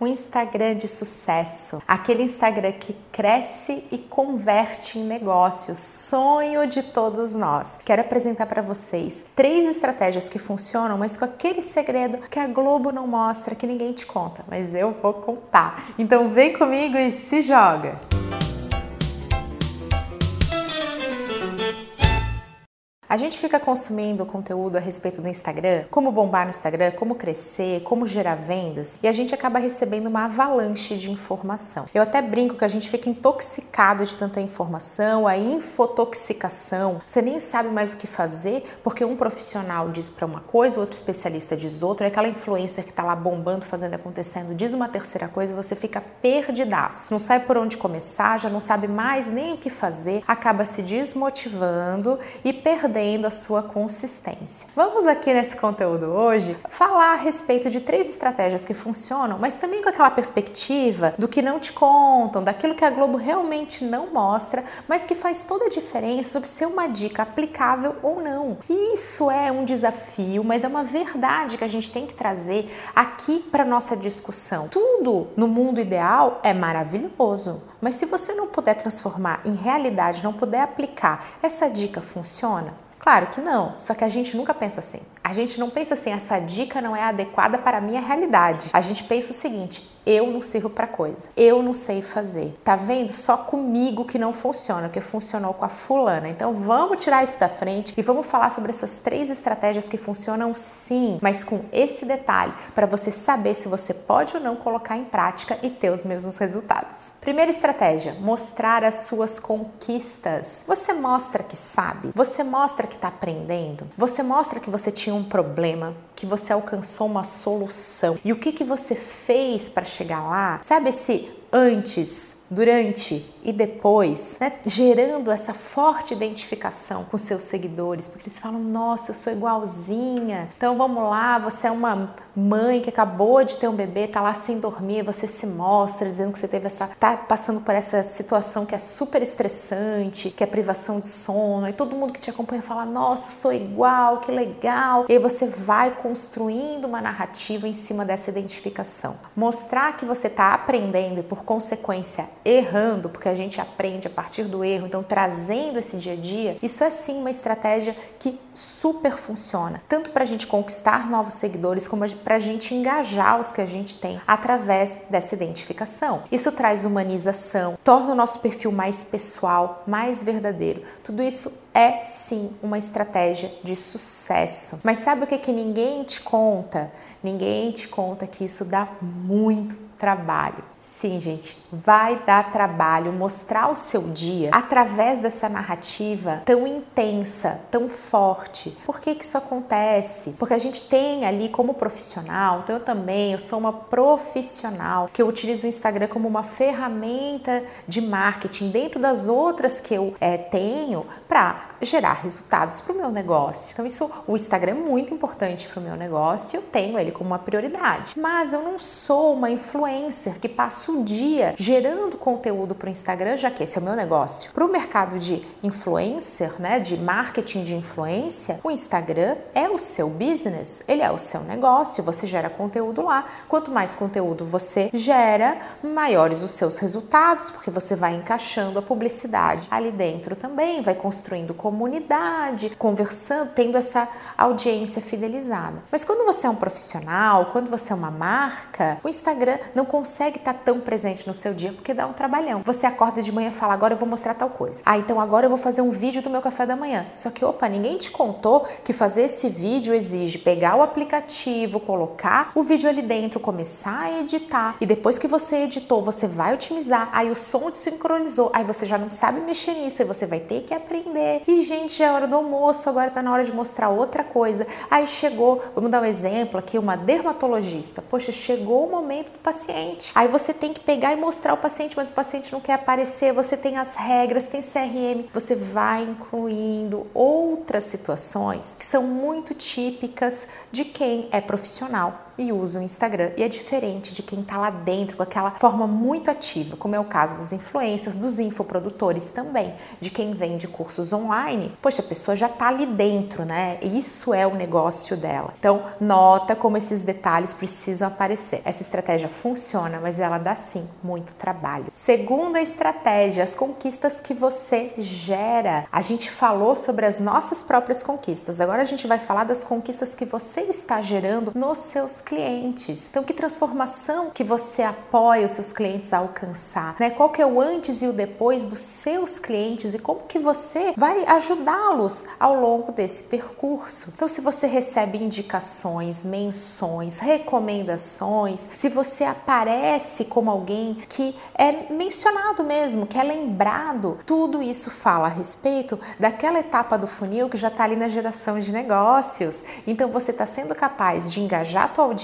um Instagram de sucesso, aquele Instagram que cresce e converte em negócios, sonho de todos nós. Quero apresentar para vocês três estratégias que funcionam, mas com aquele segredo que a Globo não mostra, que ninguém te conta, mas eu vou contar. Então vem comigo e se joga. A gente fica consumindo conteúdo a respeito do Instagram, como bombar no Instagram, como crescer, como gerar vendas, e a gente acaba recebendo uma avalanche de informação. Eu até brinco que a gente fica intoxicado de tanta informação, a infotoxicação. Você nem sabe mais o que fazer, porque um profissional diz para uma coisa, outro especialista diz outra, aquela influencer que está lá bombando, fazendo acontecendo, diz uma terceira coisa, você fica perdidaço. Não sabe por onde começar, já não sabe mais nem o que fazer, acaba se desmotivando e perdendo perdendo a sua consistência. Vamos aqui nesse conteúdo hoje falar a respeito de três estratégias que funcionam, mas também com aquela perspectiva do que não te contam, daquilo que a Globo realmente não mostra, mas que faz toda a diferença sobre ser uma dica aplicável ou não. Isso é um desafio, mas é uma verdade que a gente tem que trazer aqui para nossa discussão. Tudo no mundo ideal é maravilhoso, mas se você não puder transformar em realidade, não puder aplicar, essa dica funciona? Claro que não, só que a gente nunca pensa assim. A gente não pensa assim, essa dica não é adequada para a minha realidade. A gente pensa o seguinte: eu não sirvo para coisa. Eu não sei fazer. Tá vendo? Só comigo que não funciona, que funcionou com a fulana. Então vamos tirar isso da frente e vamos falar sobre essas três estratégias que funcionam sim, mas com esse detalhe para você saber se você pode ou não colocar em prática e ter os mesmos resultados. Primeira estratégia: mostrar as suas conquistas. Você mostra que sabe, você mostra que está aprendendo, você mostra que você tinha um problema, que você alcançou uma solução e o que que você fez para chegar lá. Sabe esse antes durante e depois, né, gerando essa forte identificação com seus seguidores, porque eles falam: Nossa, eu sou igualzinha. Então vamos lá, você é uma mãe que acabou de ter um bebê, tá lá sem dormir, você se mostra dizendo que você teve essa, tá passando por essa situação que é super estressante, que é privação de sono, e todo mundo que te acompanha fala: Nossa, sou igual, que legal. E aí você vai construindo uma narrativa em cima dessa identificação. Mostrar que você está aprendendo e por consequência errando, porque a gente aprende a partir do erro, então trazendo esse dia a dia, isso é sim uma estratégia que super funciona, tanto para a gente conquistar novos seguidores, como para a gente engajar os que a gente tem através dessa identificação. Isso traz humanização, torna o nosso perfil mais pessoal, mais verdadeiro. Tudo isso é sim uma estratégia de sucesso. Mas sabe o que, que ninguém te conta? Ninguém te conta que isso dá muito trabalho. Sim, gente, vai dar trabalho mostrar o seu dia através dessa narrativa tão intensa, tão forte. Por que, que isso acontece? Porque a gente tem ali como profissional, então eu também, eu sou uma profissional que eu utilizo o Instagram como uma ferramenta de marketing dentro das outras que eu é, tenho para gerar resultados para o meu negócio. Então, isso, o Instagram é muito importante para o meu negócio, eu tenho ele como uma prioridade. Mas eu não sou uma influencer que passa o dia gerando conteúdo para o Instagram, já que esse é o meu negócio. Para o mercado de influencer, né, de marketing de influência, o Instagram é o seu business, ele é o seu negócio, você gera conteúdo lá. Quanto mais conteúdo você gera, maiores os seus resultados, porque você vai encaixando a publicidade ali dentro também, vai construindo comunidade, conversando, tendo essa audiência fidelizada. Mas quando você é um profissional, quando você é uma marca, o Instagram não consegue estar tão presente no seu dia porque dá um trabalhão. Você acorda de manhã e fala: agora eu vou mostrar tal coisa. Ah, então agora eu vou fazer um vídeo do meu café da manhã. Só que, opa, ninguém te contou que fazer esse vídeo exige pegar o aplicativo, colocar o vídeo ali dentro, começar a editar. E depois que você editou, você vai otimizar. Aí o som te sincronizou. Aí você já não sabe mexer nisso. Aí você vai ter que aprender. E, gente, já é hora do almoço, agora tá na hora de mostrar outra coisa. Aí chegou, vamos dar um exemplo aqui, uma dermatologista. Poxa, chegou o momento do paciente. Aí você tem que pegar e mostrar ao paciente, mas o paciente não quer aparecer, você tem as regras, tem CRM, você vai incluindo outras situações que são muito típicas de quem é profissional e usa o Instagram e é diferente de quem está lá dentro com aquela forma muito ativa, como é o caso dos influencers, dos infoprodutores também, de quem vende cursos online. Poxa, a pessoa já está ali dentro, né? Isso é o negócio dela. Então, nota como esses detalhes precisam aparecer. Essa estratégia funciona, mas ela dá sim muito trabalho. Segunda estratégia, as conquistas que você gera. A gente falou sobre as nossas próprias conquistas. Agora a gente vai falar das conquistas que você está gerando nos seus clientes. Então, que transformação que você apoia os seus clientes a alcançar, né? Qual que é o antes e o depois dos seus clientes e como que você vai ajudá-los ao longo desse percurso. Então, se você recebe indicações, menções, recomendações, se você aparece como alguém que é mencionado mesmo, que é lembrado, tudo isso fala a respeito daquela etapa do funil que já está ali na geração de negócios. Então, você está sendo capaz de engajar a tua audiência,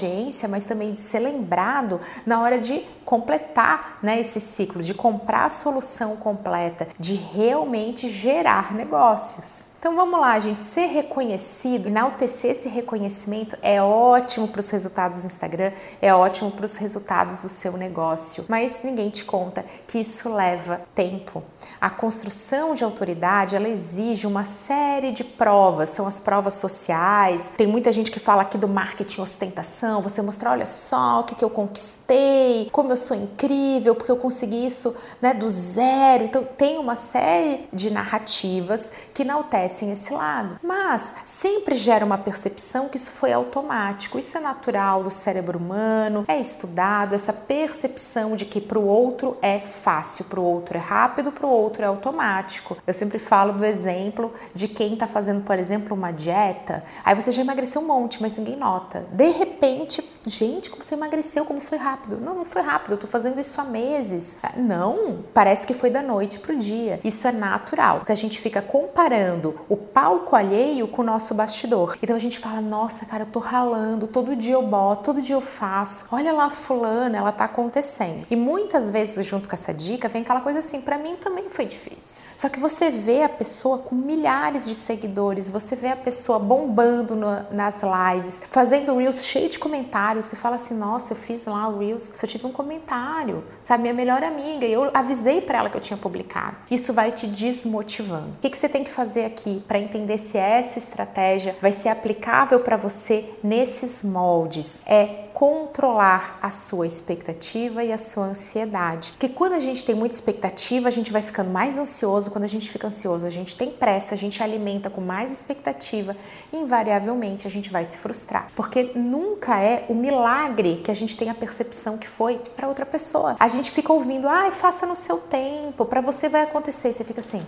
mas também de ser lembrado na hora de completar né, esse ciclo, de comprar a solução completa, de realmente gerar negócios. Então vamos lá, gente, ser reconhecido, enaltecer esse reconhecimento é ótimo para os resultados do Instagram, é ótimo para os resultados do seu negócio, mas ninguém te conta que isso leva tempo. A construção de autoridade, ela exige uma série de provas, são as provas sociais. Tem muita gente que fala aqui do marketing ostentação, você mostrar, olha só o que, que eu conquistei, como eu sou incrível, porque eu consegui isso né, do zero. Então tem uma série de narrativas que enaltecem esse lado. Mas sempre gera uma percepção que isso foi automático. Isso é natural do cérebro humano, é estudado, essa percepção de que para o outro é fácil, para o outro é rápido, para o outro é automático. Eu sempre falo do exemplo de quem está fazendo, por exemplo, uma dieta, aí você já emagreceu um monte, mas ninguém nota. De repente, gente, como você emagreceu, como foi rápido? Não, não foi rápido, eu tô fazendo isso há meses. Ah, não, parece que foi da noite pro dia. Isso é natural, porque a gente fica comparando o palco alheio com o nosso bastidor. Então a gente fala, nossa, cara, eu tô ralando, todo dia eu boto, todo dia eu faço. Olha lá fulana, ela tá acontecendo. E muitas vezes, junto com essa dica, vem aquela coisa assim, para mim também foi difícil. Só que você vê a pessoa com milhares de seguidores, você vê a pessoa bombando no, nas lives, fazendo reels cheio de comentários, você fala assim, nossa, eu fiz lá o reels, só tive um comentário, sabe, minha melhor amiga, e eu avisei para ela que eu tinha publicado. Isso vai te desmotivando. O que, que você tem que fazer aqui? Para entender se essa estratégia vai ser aplicável para você nesses moldes. É controlar a sua expectativa e a sua ansiedade. Porque quando a gente tem muita expectativa, a gente vai ficando mais ansioso. Quando a gente fica ansioso, a gente tem pressa, a gente alimenta com mais expectativa, e invariavelmente a gente vai se frustrar. Porque nunca é o milagre que a gente tem a percepção que foi para outra pessoa. A gente fica ouvindo, ai, faça no seu tempo, para você vai acontecer. E você fica assim.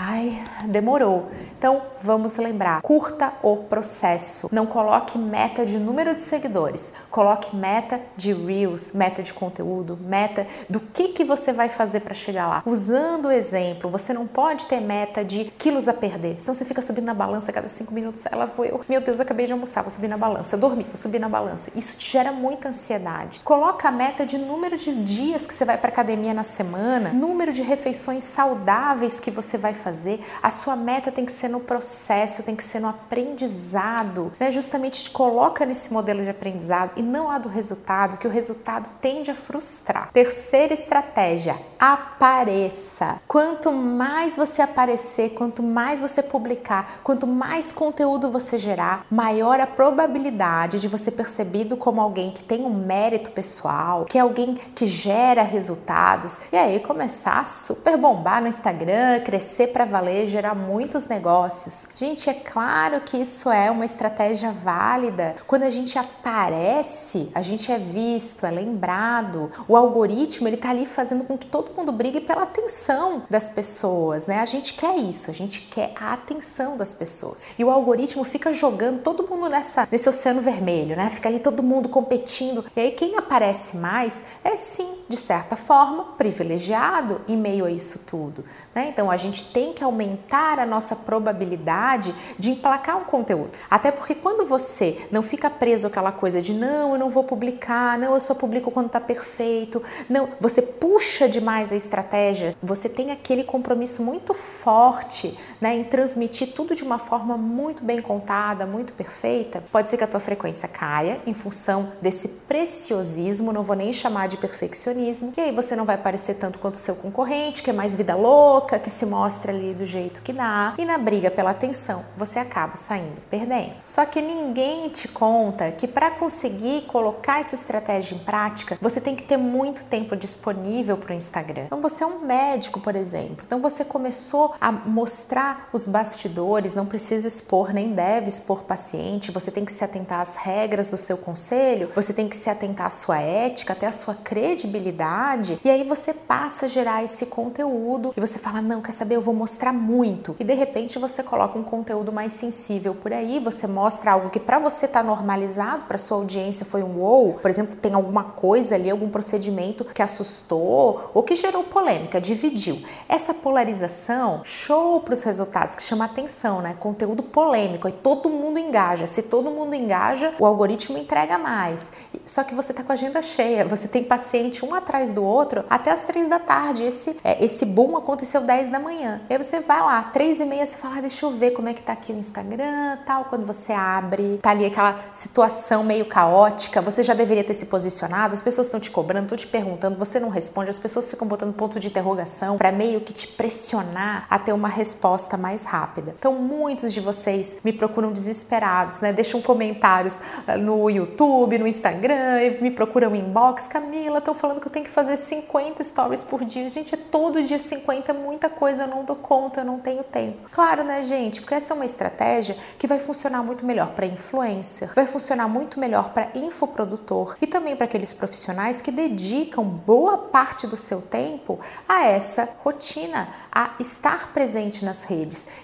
Ai, demorou. Então vamos lembrar: curta o processo. Não coloque meta de número de seguidores, coloque meta de reels, meta de conteúdo, meta do que, que você vai fazer para chegar lá. Usando o exemplo, você não pode ter meta de quilos a perder, senão você fica subindo na balança cada cinco minutos. Ela foi, meu Deus, acabei de almoçar, vou subir na balança, dormi, vou subir na balança. Isso te gera muita ansiedade. Coloca a meta de número de dias que você vai para academia na semana, número de refeições saudáveis que você vai fazer, a sua meta tem que ser no processo, tem que ser no aprendizado, né? Justamente te coloca nesse modelo de aprendizado e não a do resultado, que o resultado tende a frustrar. Terceira estratégia, apareça. Quanto mais você aparecer, quanto mais você publicar, quanto mais conteúdo você gerar, maior a probabilidade de você percebido como alguém que tem um mérito pessoal, que é alguém que gera resultados e aí começar a super bombar no Instagram, crescer para valer, gerar muitos negócios. Gente, é claro que isso é uma estratégia válida. Quando a gente aparece, a gente é visto, é lembrado. O algoritmo, ele tá ali fazendo com que todo mundo brigue pela atenção das pessoas, né? A gente quer isso, a gente quer a atenção das pessoas. E o algoritmo fica jogando todo mundo nessa nesse oceano vermelho, né? Fica ali todo mundo competindo. E aí quem aparece mais é sim, de certa forma, privilegiado em meio a isso tudo, né? Então a gente tem tem que aumentar a nossa probabilidade de emplacar um conteúdo. Até porque quando você não fica preso àquela coisa de não, eu não vou publicar, não, eu só publico quando tá perfeito, não, você puxa demais a estratégia, você tem aquele compromisso muito forte, né, em transmitir tudo de uma forma muito bem contada, muito perfeita, pode ser que a tua frequência caia em função desse preciosismo, não vou nem chamar de perfeccionismo, e aí você não vai parecer tanto quanto o seu concorrente, que é mais vida louca, que se mostra ali do jeito que dá, e na briga pela atenção, você acaba saindo perdendo. Só que ninguém te conta que para conseguir colocar essa estratégia em prática, você tem que ter muito tempo disponível para o Instagram. Então você é um médico, por exemplo. Então você começou a mostrar os bastidores, não precisa expor nem deve expor paciente, você tem que se atentar às regras do seu conselho, você tem que se atentar à sua ética, até à sua credibilidade, e aí você passa a gerar esse conteúdo e você fala: "Não, quer saber, eu vou mostrar muito". E de repente você coloca um conteúdo mais sensível por aí, você mostra algo que para você tá normalizado, para sua audiência foi um wow, por exemplo, tem alguma coisa ali, algum procedimento que assustou ou que gerou polêmica, dividiu. Essa polarização, show para os resultados, que chama atenção, né? Conteúdo polêmico, aí todo mundo engaja. Se todo mundo engaja, o algoritmo entrega mais. Só que você tá com a agenda cheia, você tem paciente um atrás do outro até as três da tarde. Esse, é, esse boom aconteceu 10 da manhã. Aí você vai lá, três e meia, você fala, ah, deixa eu ver como é que tá aqui o Instagram, tal. Quando você abre, tá ali aquela situação meio caótica, você já deveria ter se posicionado, as pessoas estão te cobrando, estão te perguntando, você não responde, as pessoas ficam botando ponto de interrogação para meio que te pressionar a ter uma resposta mais rápida. Então, muitos de vocês me procuram desesperados, né? Deixam comentários ah, no YouTube, no Instagram, me procuram inbox. Camila, estão falando que eu tenho que fazer 50 stories por dia. Gente, é todo dia 50, é muita coisa, eu não dou conta, eu não tenho tempo. Claro, né, gente? Porque essa é uma estratégia que vai funcionar muito melhor para influencer, vai funcionar muito melhor para infoprodutor e também para aqueles profissionais que dedicam boa parte do seu tempo a essa rotina, a estar presente nas redes.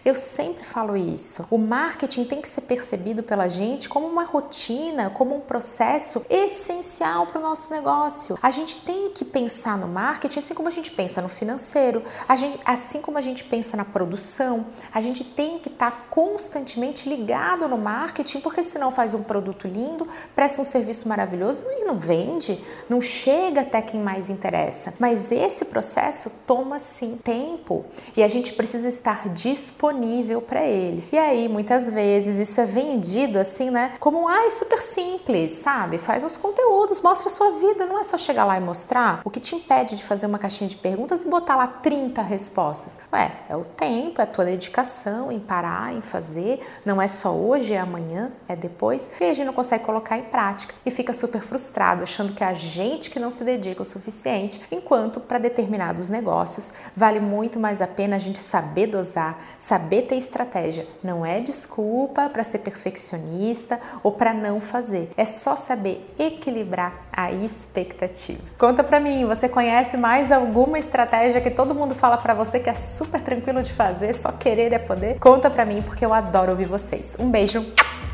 Eu sempre falo isso. O marketing tem que ser percebido pela gente como uma rotina, como um processo essencial para o nosso negócio. A gente tem que pensar no marketing assim como a gente pensa no financeiro, gente, assim como a gente pensa na produção. A gente tem que estar tá constantemente ligado no marketing, porque senão faz um produto lindo, presta um serviço maravilhoso e não vende, não chega até quem mais interessa. Mas esse processo toma sim tempo e a gente precisa estar disponível para ele. E aí, muitas vezes, isso é vendido assim, né? Como, ah, é super simples, sabe? Faz os conteúdos, mostra a sua vida, não é só chegar lá e mostrar. O que te impede de fazer uma caixinha de perguntas e botar lá 30 respostas? Ué, é o tempo, é a tua dedicação em parar, em fazer. Não é só hoje, é amanhã, é depois. E a gente não consegue colocar em prática e fica super frustrado, achando que é a gente que não se dedica o suficiente, enquanto para determinados negócios vale muito mais a pena a gente saber dosar, saber ter estratégia. Não é desculpa para ser perfeccionista ou para não fazer. É só saber equilibrar a expectativa. Conta para mim, você conhece mais alguma estratégia que todo mundo fala para você que é super tranquilo de fazer, só querer é poder? Conta para mim porque eu adoro ouvir vocês. Um beijo.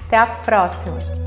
Até a próxima.